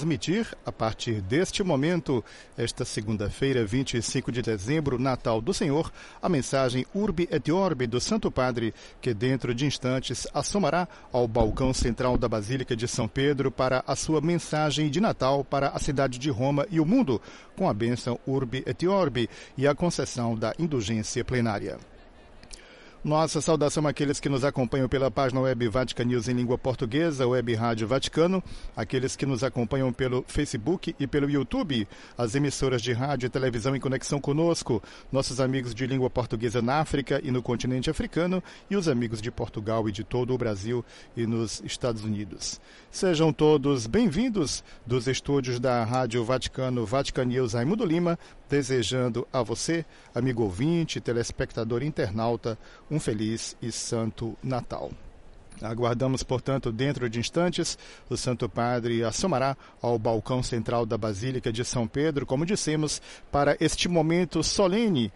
transmitir, a partir deste momento, esta segunda-feira, 25 de dezembro, Natal do Senhor, a mensagem Urbi et Orbi do Santo Padre, que dentro de instantes assomará ao balcão central da Basílica de São Pedro para a sua mensagem de Natal para a cidade de Roma e o mundo, com a bênção Urbi et Orbi e a concessão da indulgência plenária. Nossa saudação àqueles que nos acompanham pela página web Vatican News em língua portuguesa, Web Rádio Vaticano, aqueles que nos acompanham pelo Facebook e pelo YouTube, as emissoras de rádio e televisão em conexão conosco, nossos amigos de língua portuguesa na África e no continente africano e os amigos de Portugal e de todo o Brasil e nos Estados Unidos. Sejam todos bem-vindos dos estúdios da Rádio Vaticano Vatican News Raimundo Lima, desejando a você, amigo ouvinte, telespectador internauta, um feliz e santo Natal. Aguardamos, portanto, dentro de instantes, o Santo Padre assomará ao balcão central da Basílica de São Pedro, como dissemos, para este momento solene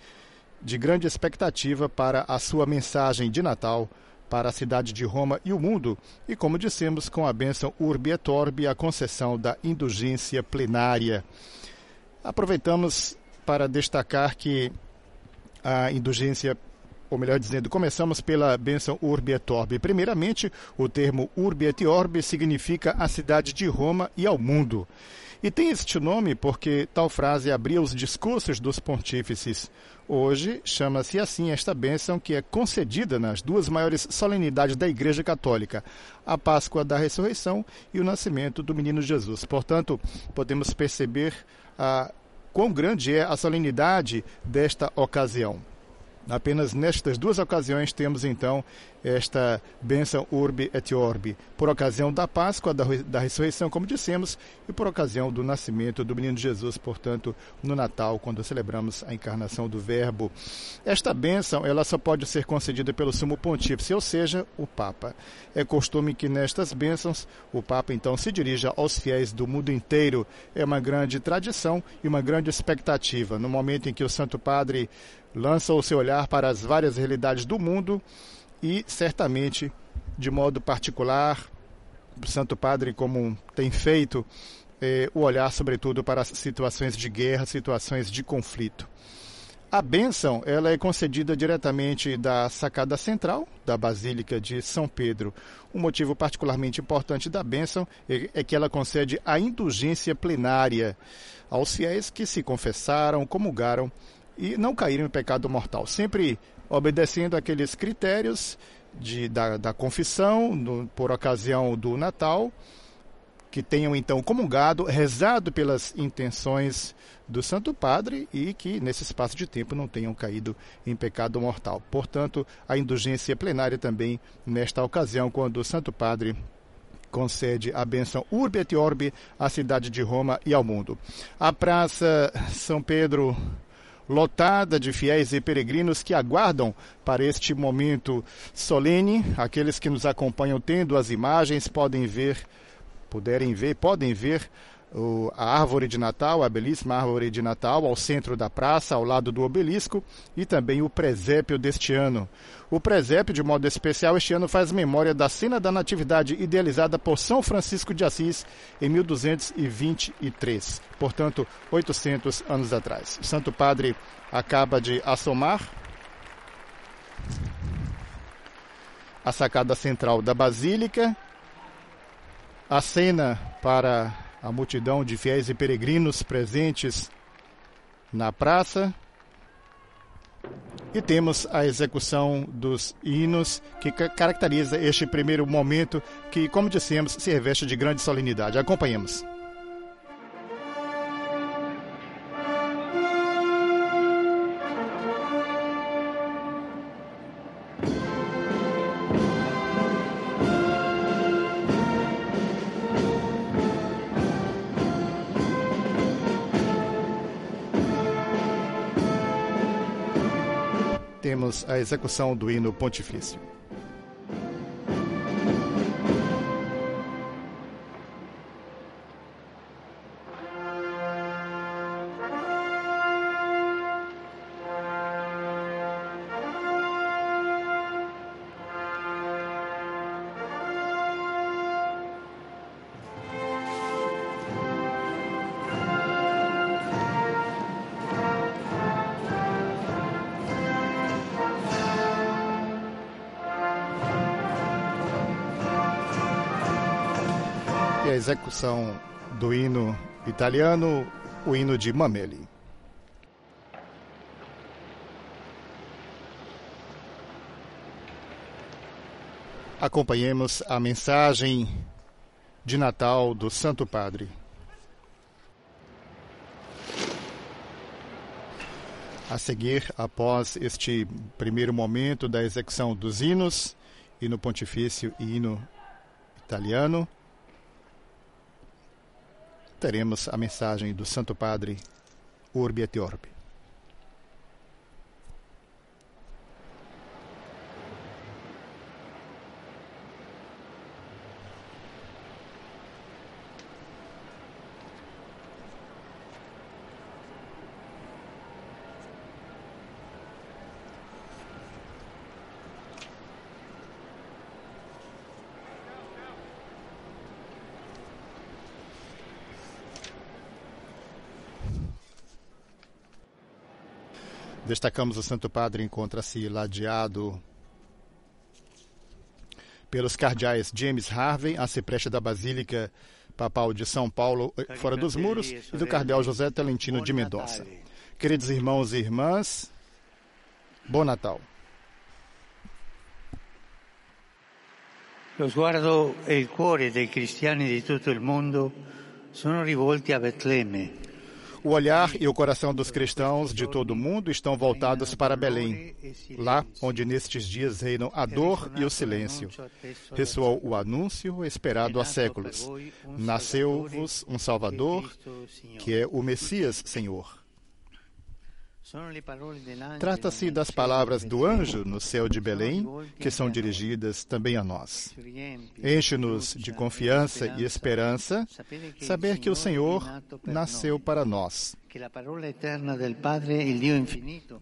de grande expectativa para a sua mensagem de Natal para a cidade de Roma e o mundo, e como dissemos, com a bênção Urbi et Orbi, a concessão da indulgência plenária. Aproveitamos para destacar que a indulgência ou melhor dizendo, começamos pela bênção Urbi et Orbi. Primeiramente, o termo Urbi et Orbi significa a cidade de Roma e ao mundo. E tem este nome porque tal frase abria os discursos dos pontífices. Hoje chama-se assim esta bênção que é concedida nas duas maiores solenidades da Igreja Católica, a Páscoa da Ressurreição e o nascimento do menino Jesus. Portanto, podemos perceber a quão grande é a solenidade desta ocasião. Apenas nestas duas ocasiões temos então esta bênção Urbi et Orbi, por ocasião da Páscoa, da, da ressurreição, como dissemos, e por ocasião do nascimento do menino Jesus, portanto, no Natal, quando celebramos a encarnação do Verbo. Esta bênção, ela só pode ser concedida pelo sumo pontífice, ou seja, o Papa. É costume que nestas bênçãos o Papa então se dirija aos fiéis do mundo inteiro. É uma grande tradição e uma grande expectativa. No momento em que o Santo Padre lança o seu olhar para as várias realidades do mundo e, certamente, de modo particular, o Santo Padre, como tem feito, é, o olhar, sobretudo, para situações de guerra, situações de conflito. A bênção ela é concedida diretamente da sacada central da Basílica de São Pedro. Um motivo particularmente importante da bênção é, é que ela concede a indulgência plenária aos fiéis que se confessaram, comungaram e não caíram em pecado mortal, sempre obedecendo aqueles critérios de, da, da confissão no, por ocasião do Natal, que tenham então comungado, rezado pelas intenções do Santo Padre e que nesse espaço de tempo não tenham caído em pecado mortal. Portanto, a indulgência plenária também nesta ocasião, quando o Santo Padre concede a bênção Urbi et Orbi à cidade de Roma e ao mundo. A Praça São Pedro lotada de fiéis e peregrinos que aguardam para este momento solene. Aqueles que nos acompanham tendo as imagens podem ver, puderem ver, podem ver o, a árvore de Natal, a belíssima árvore de Natal, ao centro da praça, ao lado do obelisco, e também o presépio deste ano. O presépio, de modo especial, este ano faz memória da cena da Natividade idealizada por São Francisco de Assis em 1223, portanto, 800 anos atrás. O Santo Padre acaba de assomar a sacada central da Basílica, a cena para a multidão de fiéis e peregrinos presentes na praça. E temos a execução dos hinos que caracteriza este primeiro momento que, como dissemos, se reveste de grande solenidade. Acompanhemos. Temos a execução do hino pontifício. Execução do hino italiano, o hino de Mameli. Acompanhemos a mensagem de Natal do Santo Padre. A seguir, após este primeiro momento da execução dos hinos, hino pontifício e hino italiano, teremos a mensagem do Santo Padre Urbi et Orbi. Destacamos o Santo Padre encontra-se ladeado pelos cardeais James Harvey, arcipreste da Basílica Papal de São Paulo, eh, fora dos muros, e do cardeal José Talentino de Mendonça. Queridos irmãos e irmãs, bom Natal. Lo sguardo e il cuore dei cristiani di tutto il mondo sono rivolti a Betlemme o olhar e o coração dos cristãos de todo o mundo estão voltados para Belém, lá onde nestes dias reinam a dor e o silêncio. Ressoou o anúncio esperado há séculos. Nasceu-vos um Salvador, que é o Messias Senhor. Trata-se das palavras do anjo no céu de Belém, que são dirigidas também a nós. Enche-nos de confiança e esperança saber que o Senhor nasceu para nós.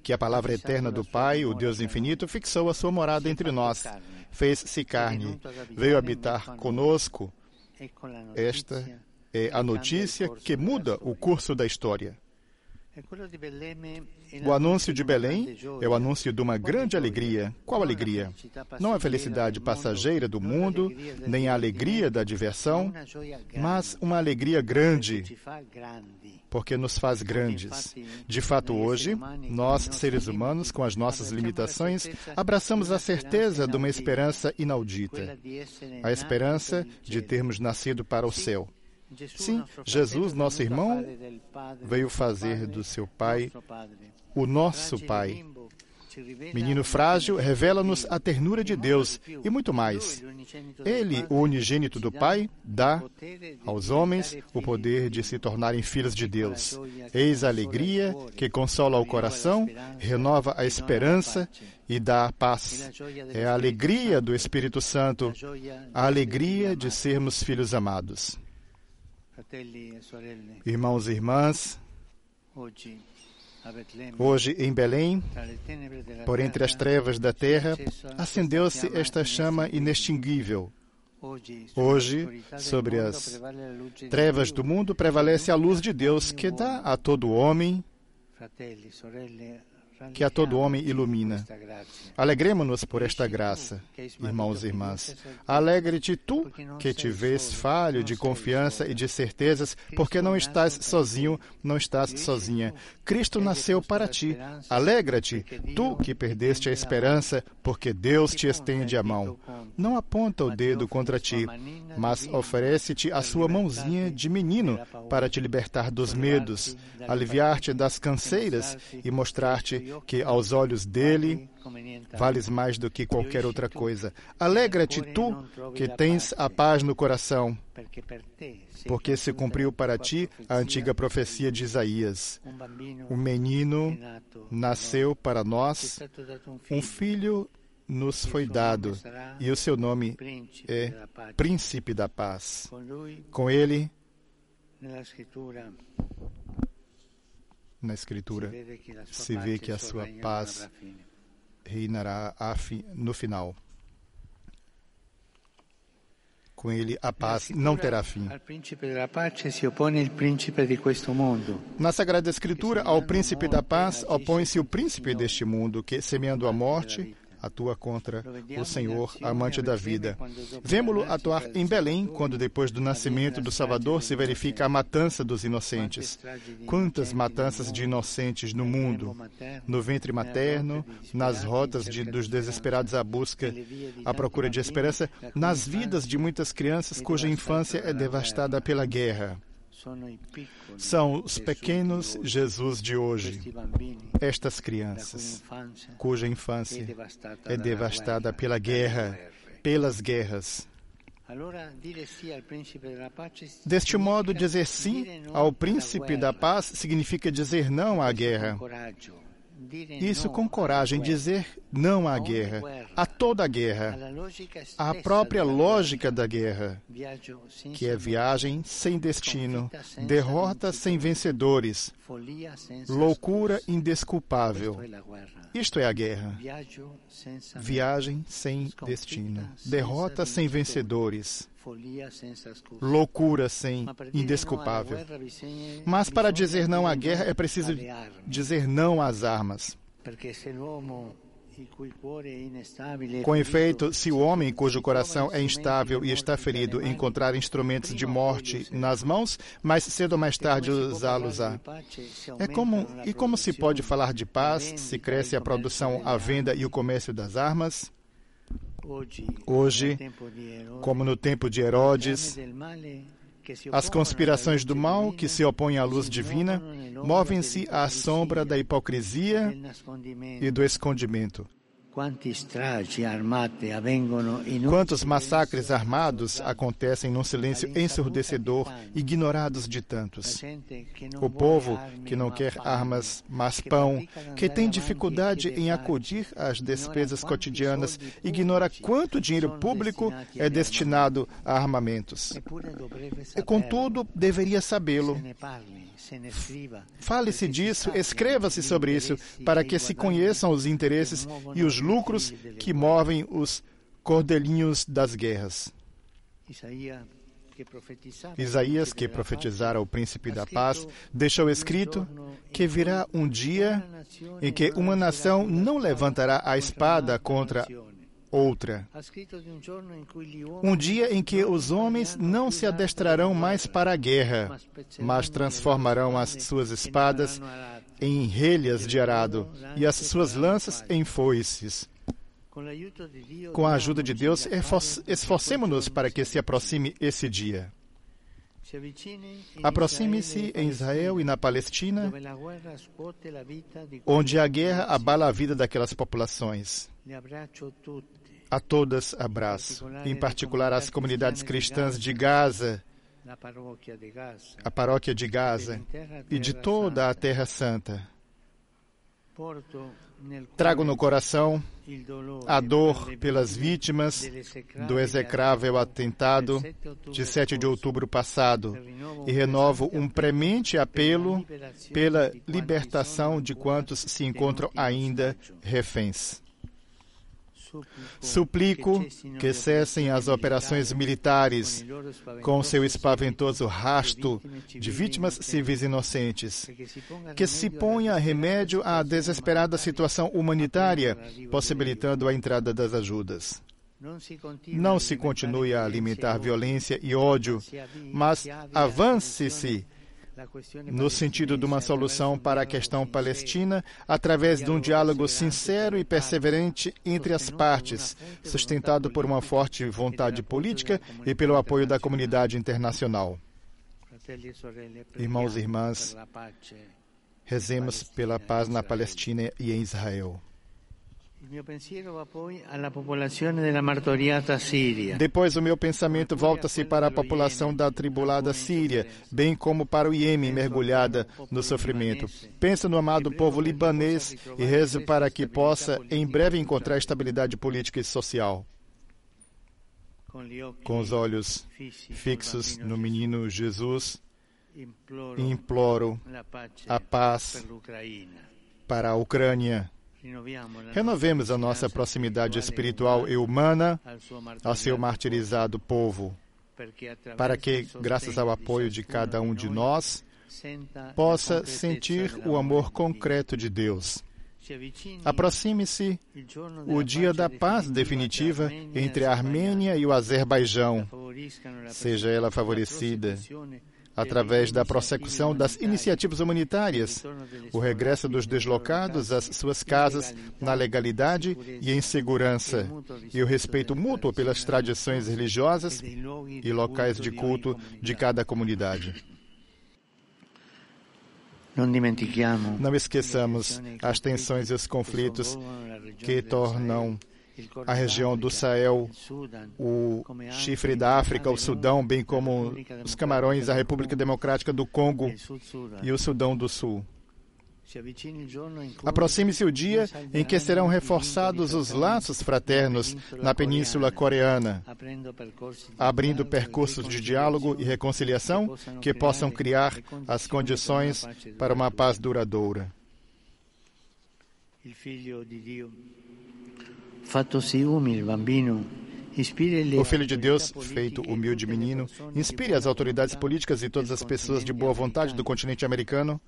Que a palavra eterna do Pai, o Deus infinito, fixou a sua morada entre nós, fez-se carne, veio habitar conosco. Esta é a notícia que muda o curso da história. O anúncio de Belém é o anúncio de uma grande alegria. Qual alegria? Não a felicidade passageira do mundo, nem a alegria da diversão, mas uma alegria grande, porque nos faz grandes. De fato, hoje, nós, seres humanos, com as nossas limitações, abraçamos a certeza de uma esperança inaudita a esperança de termos nascido para o céu. Sim, Jesus, nosso irmão, veio fazer do seu Pai o nosso Pai. Menino frágil revela-nos a ternura de Deus e muito mais. Ele, o unigênito do Pai, dá aos homens o poder de se tornarem filhos de Deus. Eis a alegria que consola o coração, renova a esperança e dá a paz. É a alegria do Espírito Santo, a alegria de sermos filhos amados. Irmãos e irmãs, hoje em Belém, por entre as trevas da terra, acendeu-se esta chama inextinguível. Hoje, sobre as trevas do mundo, prevalece a luz de Deus que dá a todo homem que a todo homem ilumina. Alegremos-nos por esta graça, irmãos e irmãs. Alegre-te tu, que te vês falho de confiança e de certezas, porque não estás sozinho, não estás sozinha. Cristo nasceu para ti. Alegra-te, tu que perdeste a esperança, porque Deus te estende a mão. Não aponta o dedo contra ti, mas oferece-te a sua mãozinha de menino para te libertar dos medos, aliviar-te das canseiras e mostrar-te que aos olhos dele vales mais do que qualquer outra coisa. Alegra-te tu que tens a paz no coração, porque se cumpriu para ti a antiga profecia de Isaías. Um menino nasceu para nós, um filho nos foi dado, e o seu nome é Príncipe da Paz. Com ele, na Escritura, se vê que a sua paz reinará no final. Com ele, a paz não terá fim. Na Sagrada Escritura, ao príncipe da paz opõe-se o príncipe deste mundo, que, semeando a morte, atua contra o Senhor, amante da vida. Vemo-lo atuar em Belém, quando depois do nascimento do Salvador se verifica a matança dos inocentes. Quantas matanças de inocentes no mundo, no ventre materno, nas rotas de, dos desesperados à busca, à procura de esperança, nas vidas de muitas crianças cuja infância é devastada pela guerra. São os pequenos Jesus de hoje, estas crianças, cuja infância é devastada pela guerra, pelas guerras. Deste modo, dizer sim ao príncipe da paz significa dizer não à guerra. Isso com coragem, dizer não à guerra, a toda a guerra, à própria lógica da guerra, que é viagem sem destino, derrota sem vencedores, loucura indesculpável. Isto é a guerra. Viagem sem destino, derrota sem vencedores, loucura sem indesculpável. Mas para dizer não à guerra é preciso dizer não às armas. Com efeito, se o homem cujo coração é instável e está ferido encontrar instrumentos de morte nas mãos, mais cedo ou mais tarde usá-los-á. É como, e como se pode falar de paz se cresce a produção, a venda e o comércio das armas? Hoje, como no tempo de Herodes, as conspirações do mal que se opõem à luz divina movem-se à sombra da hipocrisia e do escondimento. Quantos massacres armados acontecem num silêncio ensurdecedor, ignorados de tantos? O povo que não quer armas, mas pão, que tem dificuldade em acudir às despesas cotidianas, ignora quanto dinheiro público é destinado a armamentos. E, contudo, deveria sabê-lo. Fale-se disso, escreva-se sobre isso, para que se conheçam os interesses e os lucros que movem os cordelinhos das guerras. Isaías, que profetizara o príncipe da paz, deixou escrito que virá um dia em que uma nação não levantará a espada contra outra. Um dia em que os homens não se adestrarão mais para a guerra, mas transformarão as suas espadas em relhas de arado e as suas lanças em foices. Com a ajuda de Deus, esforcemos-nos para que se aproxime esse dia. Aproxime-se em Israel e na Palestina, onde a guerra abala a vida daquelas populações. A todas abraço, em particular as comunidades cristãs de Gaza, a paróquia de Gaza e de toda a Terra Santa. Trago no coração a dor pelas vítimas do execrável atentado de 7 de outubro passado e renovo um premente apelo pela libertação de quantos se encontram ainda reféns. Suplico que cessem as operações militares com seu espaventoso rasto de vítimas civis inocentes. Que se ponha remédio à desesperada situação humanitária, possibilitando a entrada das ajudas. Não se continue a alimentar violência e ódio, mas avance-se no sentido de uma solução para a questão palestina através de um diálogo sincero e perseverante entre as partes, sustentado por uma forte vontade política e pelo apoio da comunidade internacional. Irmãos e irmãs, rezemos pela paz na Palestina e em Israel. Depois o meu pensamento volta-se para a população da tribulada Síria, bem como para o Iêmen mergulhada no sofrimento. Penso no amado povo libanês e rezo para que possa em breve encontrar estabilidade política e social. Com os olhos fixos no menino Jesus, imploro a paz para a Ucrânia Renovemos a nossa proximidade espiritual e humana ao seu martirizado povo, para que, graças ao apoio de cada um de nós, possa sentir o amor concreto de Deus. Aproxime-se o dia da paz definitiva entre a Armênia e o Azerbaijão, seja ela favorecida através da prossecução das iniciativas humanitárias, o regresso dos deslocados às suas casas na legalidade e em segurança, e o respeito mútuo pelas tradições religiosas e locais de culto de cada comunidade. Não esqueçamos as tensões e os conflitos que tornam a região do Sahel, o chifre da África, o Sudão, bem como os Camarões, a República Democrática do Congo e o Sudão do Sul. Aproxime-se o dia em que serão reforçados os laços fraternos na Península Coreana, abrindo percursos de diálogo e reconciliação que possam criar as condições para uma paz duradoura. O Filho de Deus, feito humilde menino, inspire as autoridades políticas e todas as pessoas de boa vontade do continente americano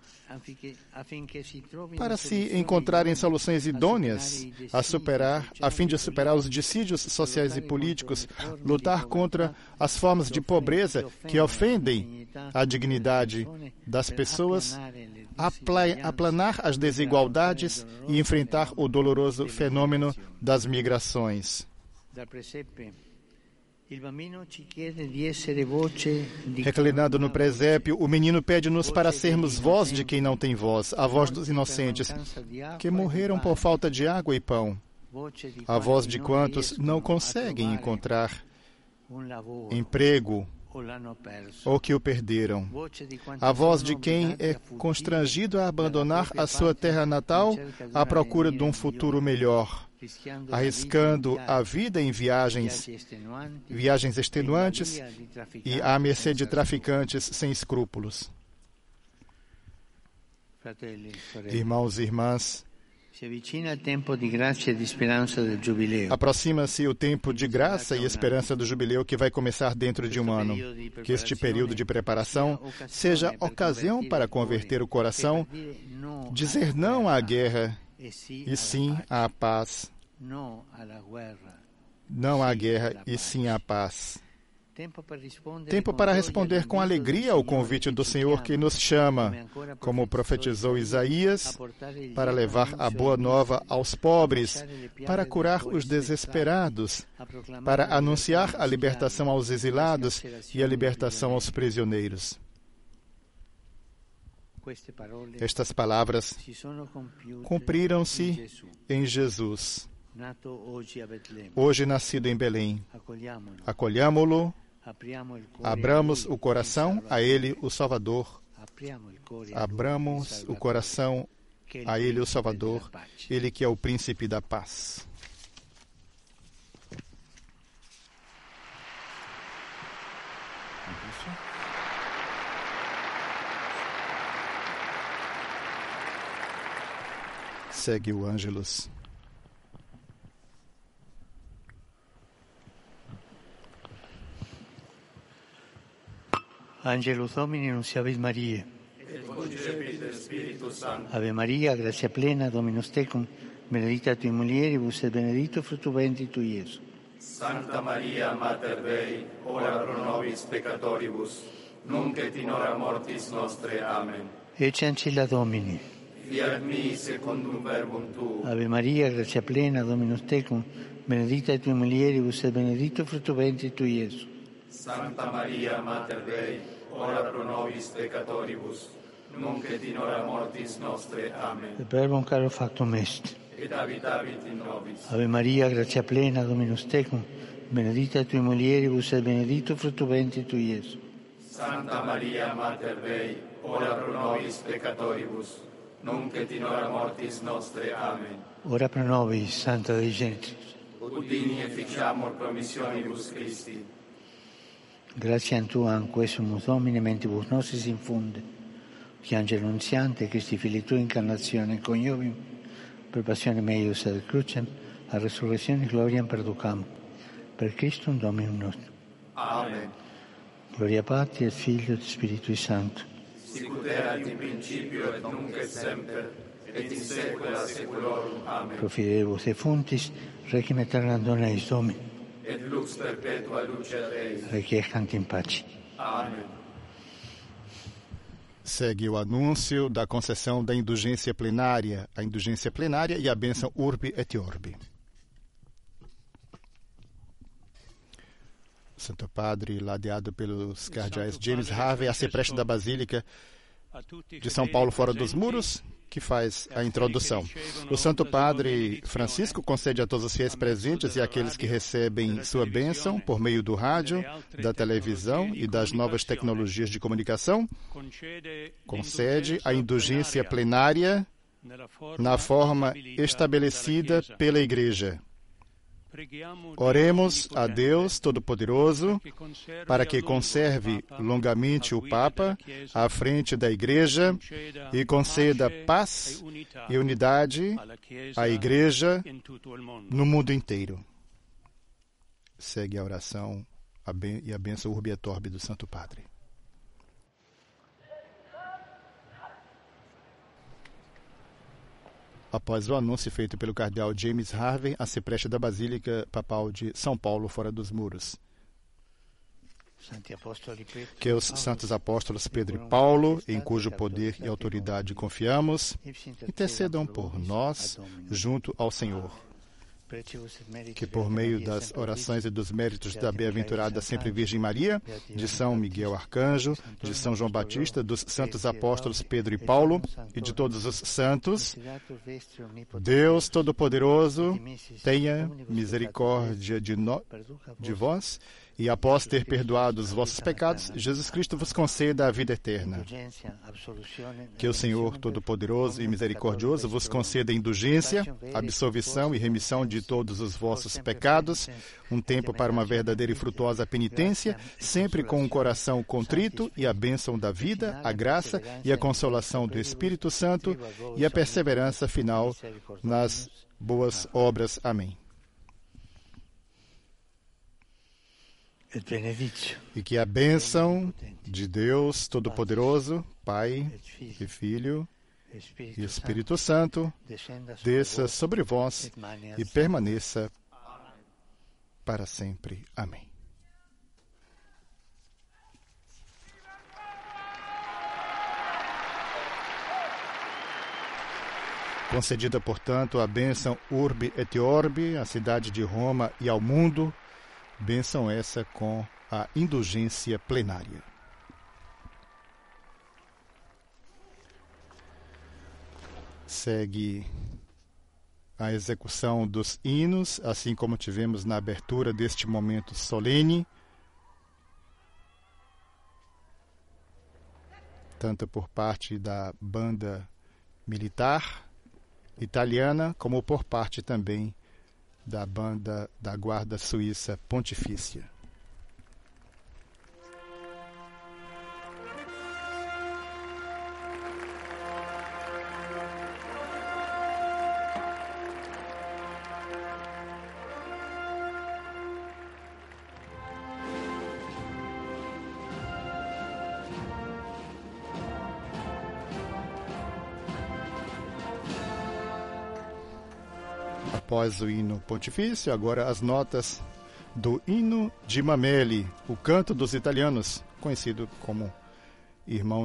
para se encontrarem soluções idôneas a superar, a fim de superar os dissídios sociais e políticos, lutar contra as formas de pobreza que ofendem a dignidade das pessoas, aplanar as desigualdades e enfrentar o doloroso fenômeno das migrações. Reclinado no presépio, o menino pede-nos para sermos voz de quem não tem voz, a voz dos inocentes, que morreram por falta de água e pão, a voz de quantos não conseguem encontrar emprego ou que o perderam. A voz de quem é constrangido a abandonar a sua terra natal à procura de um futuro melhor, arriscando a vida em viagens, viagens extenuantes e à mercê de traficantes sem escrúpulos. Irmãos e irmãs, Aproxima-se o tempo de graça e esperança do jubileu que vai começar dentro de um ano. Que este período de preparação seja ocasião para converter o coração, dizer não à guerra e sim à paz. Não à guerra e sim à paz. Tempo para responder com alegria ao convite do Senhor que nos chama, como profetizou Isaías, para levar a boa nova aos pobres, para curar os desesperados, para anunciar a libertação aos exilados e a libertação aos prisioneiros. Estas palavras cumpriram-se em Jesus. Hoje nascido em Belém. Acolhamo-lo Abramos o coração a Ele, o Salvador. Abramos o coração a Ele, o Salvador, Ele que é o príncipe da paz. Segue o Ângelus. Angelus Domini nunciavit Mariae. Ave Maria, gratia plena, Dominus tecum, benedicta tui mulieribus et benedictus fructus ventris tui, Iesus. Santa Maria, Mater Dei, ora pro nobis peccatoribus, nunc et in hora mortis nostre. Amen. Ecce ancilla Domini. Fiat mi secundum verbum tu. Ave Maria, gratia plena, Dominus tecum, benedicta tui mulieribus et benedictus fructus ventris tui, Iesus. Santa Maria, Mater Dei, ora pro nobis peccatoribus, nunc et in hora mortis nostre. Amen. Et verbum caro factum est. Et habitavit in nobis. Ave Maria, gratia plena, Dominus tecum, benedicta tui mulieribus et benedictus fructus ventris tui, Iesus. Santa Maria, Mater Dei, ora pro nobis peccatoribus, nunc et in hora mortis nostre. Amen. Ora pro nobis, Santa Dei Gentilis. Udini efficiamur promissionibus Christi. Gratiam Tuam, quesumus Domine, mentibus nostris infunde, che angelo nunziante, Christi Fili Tui, incarnazione coniovium, per passione meius ad crucem, a resurrezione gloriam perducam, per Christum Dominum nostrum. Amen. Gloria Patri et Figlio et Spiritui Sancto. Sicut erat in principio et nunc et semper, et in saecula saeculorum. Amen. Profiderebus e fontis, requiem aeterna dona eis Domini, Et lux perpetua luce requiescant in pace. Amen. Segue o anúncio da concessão da indulgência plenária, a indulgência plenária e a bênção Urbi et Orbi. Santo Padre, ladeado pelos cardeais James Harvey, a cipreste da Basílica de São Paulo fora dos muros, que faz a introdução. O Santo Padre Francisco concede a todos os fiéis presentes e àqueles que recebem sua bênção por meio do rádio, da televisão e das novas tecnologias de comunicação, concede a indulgência plenária na forma estabelecida pela Igreja. Oremos a Deus Todo-Poderoso para que conserve longamente o Papa à frente da Igreja e conceda paz e unidade à Igreja no mundo inteiro. Segue a oração e a bênção Urbi et Orbi do Santo Padre. Após o anúncio feito pelo cardeal James Harvey, a cipreste da Basílica Papal de São Paulo fora dos muros. Que os santos apóstolos Pedro e Paulo, em cujo poder e autoridade confiamos, intercedam por nós junto ao Senhor. Que por meio das orações e dos méritos da bem-aventurada Sempre Virgem Maria, de São Miguel Arcanjo, de São João Batista, dos santos apóstolos Pedro e Paulo e de todos os santos, Deus Todo-Poderoso tenha misericórdia de, no, de vós e após ter perdoado os vossos pecados, Jesus Cristo vos conceda a vida eterna. Que o Senhor Todo-Poderoso e Misericordioso vos conceda indulgência, absolvição e remissão de todos os vossos pecados, um tempo para uma verdadeira e frutuosa penitência, sempre com um coração contrito e a bênção da vida, a graça e a consolação do Espírito Santo e a perseverança final nas boas obras. Amém. Et benedictio E que a bênção de Deus Todo-Poderoso, Pai et e Filho e Espírito Santo, desça sobre vós e permaneça para sempre. Amém. Concedida, portanto, a bênção Urbi et Orbi, à cidade de Roma e ao mundo, bênção essa com a indulgência plenária. Segue a execução dos hinos, assim como tivemos na abertura deste momento solene, tanto por parte da banda militar italiana, como por parte também da banda da Guarda Suíça Pontifícia. Após o hino pontifício, agora as notas do hino de Mameli, o canto dos italianos, conhecido como Irmão